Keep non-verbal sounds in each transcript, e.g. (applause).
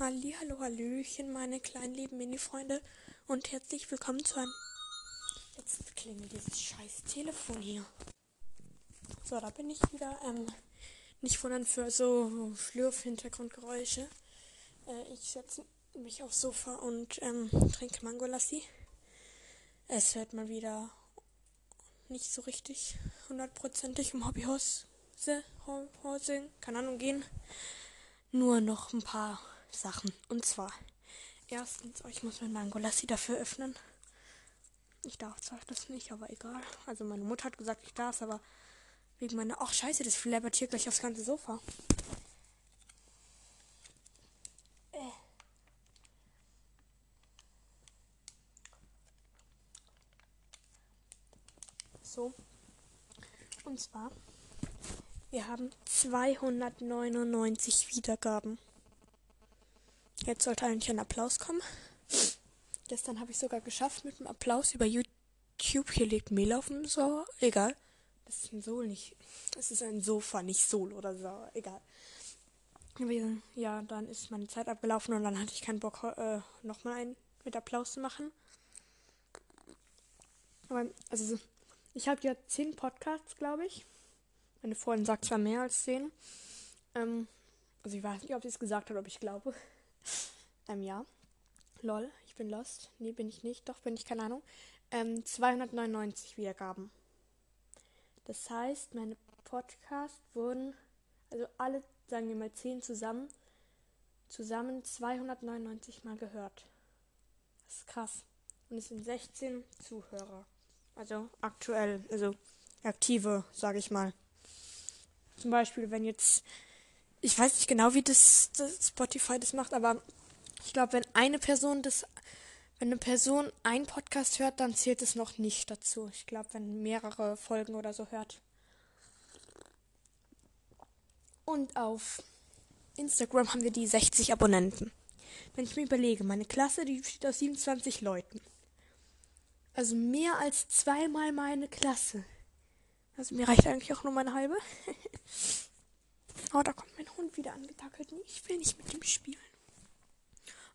Halli, hallo, hallöchen, meine kleinen lieben Mini-Freunde und herzlich willkommen zu einem... Jetzt klingelt dieses scheiß Telefon hier. So, da bin ich wieder. Ähm, nicht wundern für so Schlürf-Hintergrundgeräusche. Äh, ich setze mich aufs Sofa und ähm, trinke Mangolassi. Es hört mal wieder nicht so richtig hundertprozentig im Hobbyhaus, keine Ahnung, gehen. Nur noch ein paar Sachen. Und zwar, erstens, oh, ich muss mein Mangolassi dafür öffnen. Ich darf zwar das nicht, aber egal. Also meine Mutter hat gesagt, ich darf aber wegen meiner... Ach scheiße, das flabbert hier gleich aufs ganze Sofa. Äh. So. Und zwar, wir haben 299 Wiedergaben. Jetzt sollte eigentlich ein Applaus kommen. Gestern habe ich sogar geschafft mit dem Applaus über YouTube. Hier liegt Mehl auf dem So. Egal. Das ist ein Sol, nicht. Es ist ein Sofa, nicht Sol oder so. Egal. Ja, dann ist meine Zeit abgelaufen und dann hatte ich keinen Bock, äh, nochmal einen mit Applaus zu machen. Aber, also, ich habe ja zehn Podcasts, glaube ich. Meine Freundin sagt zwar mehr als zehn. Ähm, also, ich weiß nicht, ob sie es gesagt hat, ob ich glaube. Ähm, ja. Lol, ich bin lost. Nee, bin ich nicht. Doch, bin ich, keine Ahnung. Ähm, 299 Wiedergaben. Das heißt, meine Podcasts wurden, also alle, sagen wir mal 10 zusammen, zusammen 299 Mal gehört. Das ist krass. Und es sind 16 Zuhörer. Also aktuell, also aktive, sage ich mal. Zum Beispiel, wenn jetzt ich weiß nicht genau, wie das, das Spotify das macht, aber ich glaube, wenn eine Person das, wenn eine Person einen Podcast hört, dann zählt es noch nicht dazu. Ich glaube, wenn mehrere Folgen oder so hört. Und auf Instagram haben wir die 60 Abonnenten. Wenn ich mir überlege, meine Klasse, die besteht aus 27 Leuten. Also mehr als zweimal meine Klasse. Also mir reicht eigentlich auch nur meine halbe. (laughs) Oh, da kommt mein Hund wieder angetackelt. Ich will nicht mit ihm spielen.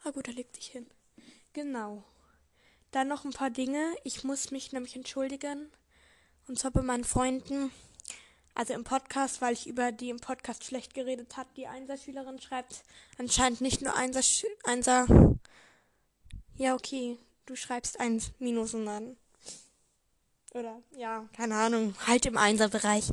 Ah gut, er legt sich hin. Genau. Dann noch ein paar Dinge. Ich muss mich nämlich entschuldigen. Und zwar bei meinen Freunden. Also im Podcast, weil ich über die im Podcast schlecht geredet habe. Die Einserschülerin schreibt anscheinend nicht nur Einser... Einser ja, okay. Du schreibst eins Minus und dann oder ja, keine Ahnung, halt im Einserbereich.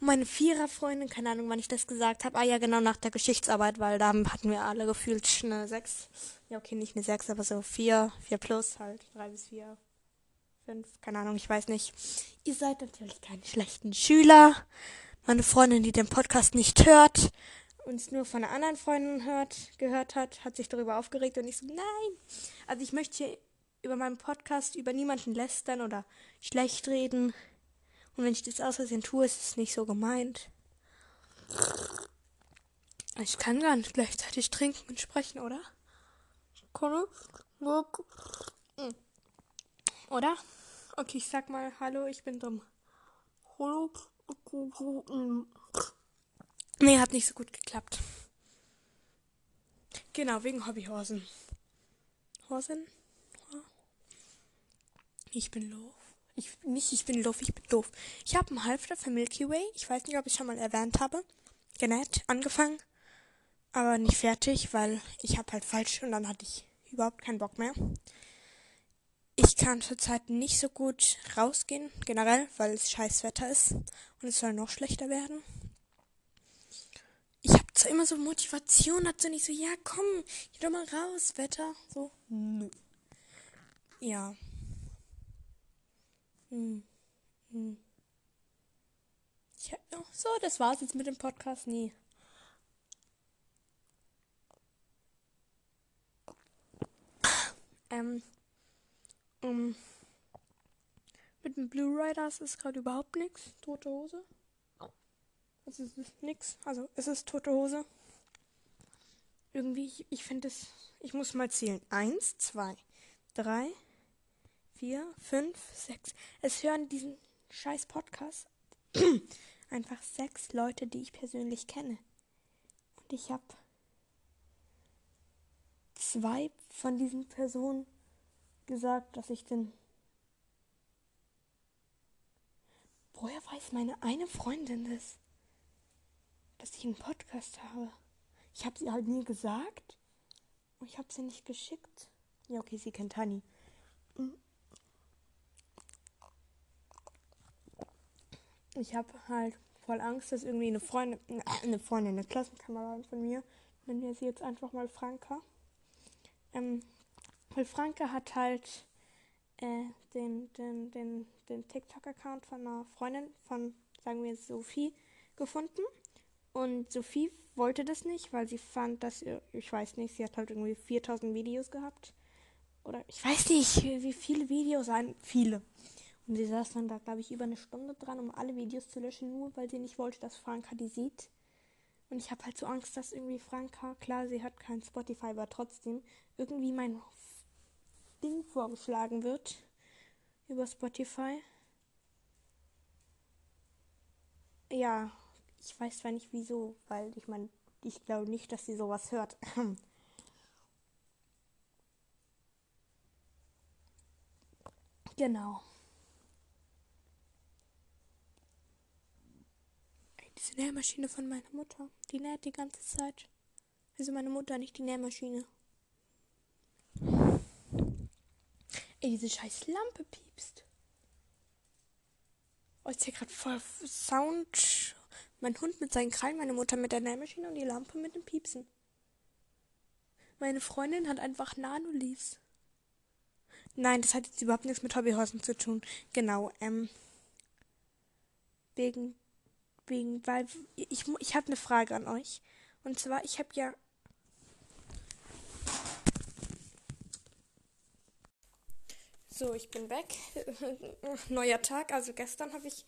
Und meine Viererfreundin, keine Ahnung, wann ich das gesagt habe. Ah ja, genau nach der Geschichtsarbeit, weil da hatten wir alle gefühlt eine sechs. Ja, okay, nicht eine sechs, aber so vier, vier plus halt, drei bis vier, fünf, keine Ahnung, ich weiß nicht. Ihr seid natürlich keine schlechten Schüler. Meine Freundin, die den Podcast nicht hört und es nur von einer anderen Freundin hört, gehört hat, hat sich darüber aufgeregt und ich so, nein. Also ich möchte hier über meinen Podcast über niemanden lästern oder schlecht reden. Und wenn ich das aus Versehen tue, ist es nicht so gemeint. Ich kann gar nicht gleichzeitig trinken und sprechen, oder? Oder? Okay, ich sag mal Hallo, ich bin dumm. Hallo. Nee, hat nicht so gut geklappt. Genau, wegen Hobbyhorsen. Horsen? Ich bin doof. Ich, nicht, ich bin doof, ich bin doof. Ich habe einen Halfter für Milky Way. Ich weiß nicht, ob ich schon mal erwähnt habe. Genäht, angefangen. Aber nicht fertig, weil ich habe halt falsch und dann hatte ich überhaupt keinen Bock mehr. Ich kann zurzeit nicht so gut rausgehen, generell, weil es scheiß Wetter ist. Und es soll noch schlechter werden. Ich habe zwar immer so Motivation, dazu nicht so, ja komm, geh doch mal raus, Wetter. So, nö. Ja. Hm. Hm. Ja, so, das war's jetzt mit dem Podcast. Nee. Ähm, um, mit dem Blue Riders ist gerade überhaupt nichts. Tote Hose. Es ist nix. Also, es ist tote Hose. Irgendwie, ich, ich finde es. Ich muss mal zählen. Eins, zwei, drei, vier, fünf, sechs. Es hören diesen scheiß Podcast (clears throat) einfach sechs Leute, die ich persönlich kenne. Und ich habe zwei von diesen Personen gesagt, dass ich den. Woher weiß meine eine Freundin das? Dass ich einen Podcast habe. Ich habe sie halt nie gesagt. Und ich habe sie nicht geschickt. Ja, okay, sie kennt Honey. Ich habe halt voll Angst, dass irgendwie eine Freundin, eine Freundin, eine Klassenkameradin von mir, nennen wir sie jetzt einfach mal Franka. Ähm, weil Franka hat halt äh, den, den, den, den TikTok-Account von einer Freundin von, sagen wir, Sophie gefunden. Und Sophie wollte das nicht, weil sie fand, dass, ich weiß nicht, sie hat halt irgendwie 4000 Videos gehabt. Oder ich weiß nicht, wie viele Videos waren. Viele. Und sie saß dann da, glaube ich, über eine Stunde dran, um alle Videos zu löschen, nur weil sie nicht wollte, dass Franka die sieht. Und ich habe halt so Angst, dass irgendwie Franka, klar, sie hat kein Spotify, aber trotzdem irgendwie mein Ding vorgeschlagen wird über Spotify. Ja, ich weiß zwar nicht wieso, weil ich meine, ich glaube nicht, dass sie sowas hört. (clears throat) genau. Diese Nähmaschine von meiner Mutter, die näht die ganze Zeit. Also meine Mutter, nicht die Nähmaschine. Ey, diese scheiß Lampe piepst. Oh, ist hier gerade voll Sound. Mein Hund mit seinen Krallen, meine Mutter mit der Nähmaschine und die Lampe mit dem Piepsen. Meine Freundin hat einfach Nanoleaves. Nein, das hat jetzt überhaupt nichts mit Hobbyhorsen zu tun. Genau, ähm. Wegen, wegen, weil, ich, ich habe eine Frage an euch. Und zwar, ich habe ja So, ich bin weg. (laughs) Neuer Tag. Also gestern habe ich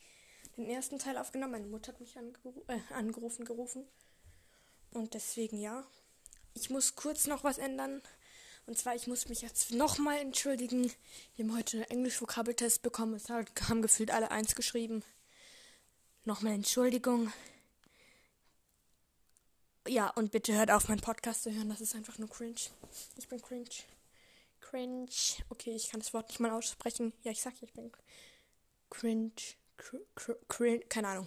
den ersten Teil aufgenommen. Meine Mutter hat mich angeru äh, angerufen, gerufen. Und deswegen ja. Ich muss kurz noch was ändern. Und zwar, ich muss mich jetzt nochmal entschuldigen. Wir haben heute einen Englisch-Vokabeltest bekommen. Es haben gefühlt alle eins geschrieben. Nochmal Entschuldigung. Ja, und bitte hört auf, meinen Podcast zu hören. Das ist einfach nur cringe. Ich bin cringe. Cringe. Okay, ich kann das Wort nicht mal aussprechen. Ja, ich sag ich bin cringe. Cr cr cringe. Keine Ahnung.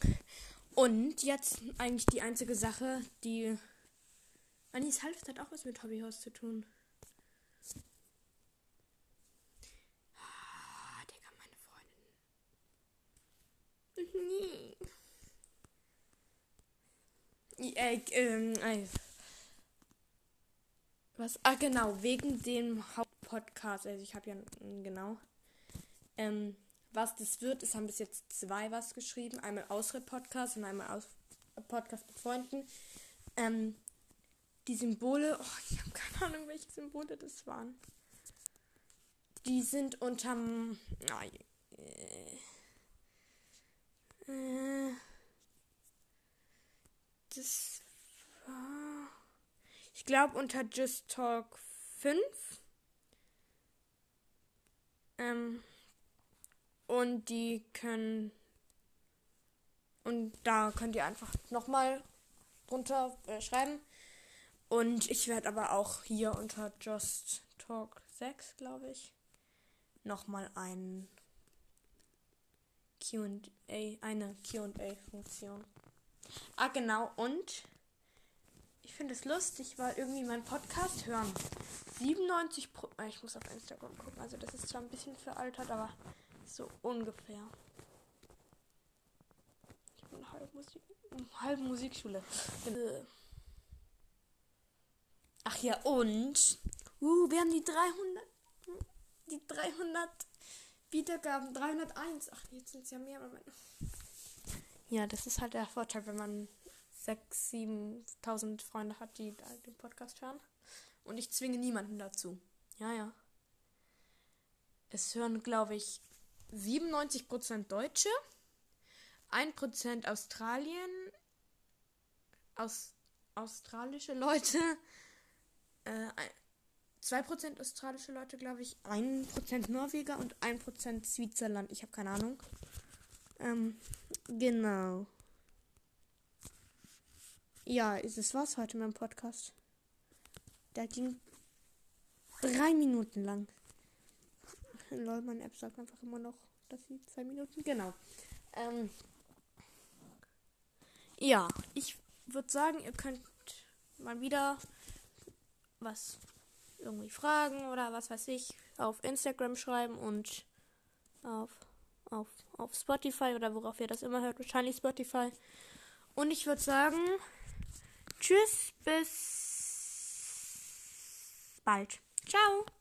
Und jetzt eigentlich die einzige Sache, die. Anis Halft hat auch was mit Hobbyhaus zu tun. Ah, Digga, meine Äh, ähm, äh. Was? Ah, genau, wegen dem Hauptpodcast. Also, ich habe ja, genau. Ähm, was das wird, es haben bis jetzt zwei was geschrieben. Einmal Ausritt-Podcast und einmal aus Podcast mit Freunden. Ähm, die Symbole, oh, ich habe keine Ahnung, welche Symbole das waren. Die sind unterm. Oh, äh, äh, das war. Ich glaube unter Just Talk 5. Ähm, und die können. Und da könnt ihr einfach nochmal drunter äh, schreiben. Und ich werde aber auch hier unter Just Talk 6, glaube ich, nochmal ein QA, eine QA-Funktion. Ah, genau. Und ich finde es lustig, weil irgendwie mein Podcast hören 97 Pro. Äh, ich muss auf Instagram gucken. Also, das ist zwar ein bisschen veraltert, aber so ungefähr. Ich bin halb Musik, halb Musikschule. Ach ja, und. Uh, wir haben die 300. Die 300 Wiedergaben. 301. Ach, jetzt sind es ja mehr. Ja, das ist halt der Vorteil, wenn man 6.000, 7.000 Freunde hat, die den Podcast hören. Und ich zwinge niemanden dazu. Ja, ja. Es hören, glaube ich, 97% Deutsche, 1% Australien, aus, australische Leute, äh, 2% australische Leute, glaube ich, 1% Norweger und 1% Switzerland. Ich habe keine Ahnung. Ähm, genau. Ja, es was heute mit dem Podcast? Der ging drei Minuten lang. Lol, meine App sagt einfach immer noch, dass sie zwei Minuten. Genau. Ähm, ja, ich würde sagen, ihr könnt mal wieder was irgendwie fragen oder was weiß ich auf Instagram schreiben und auf, auf, auf Spotify oder worauf ihr das immer hört, wahrscheinlich Spotify. Und ich würde sagen, tschüss, bis bald. Ciao.